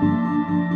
Música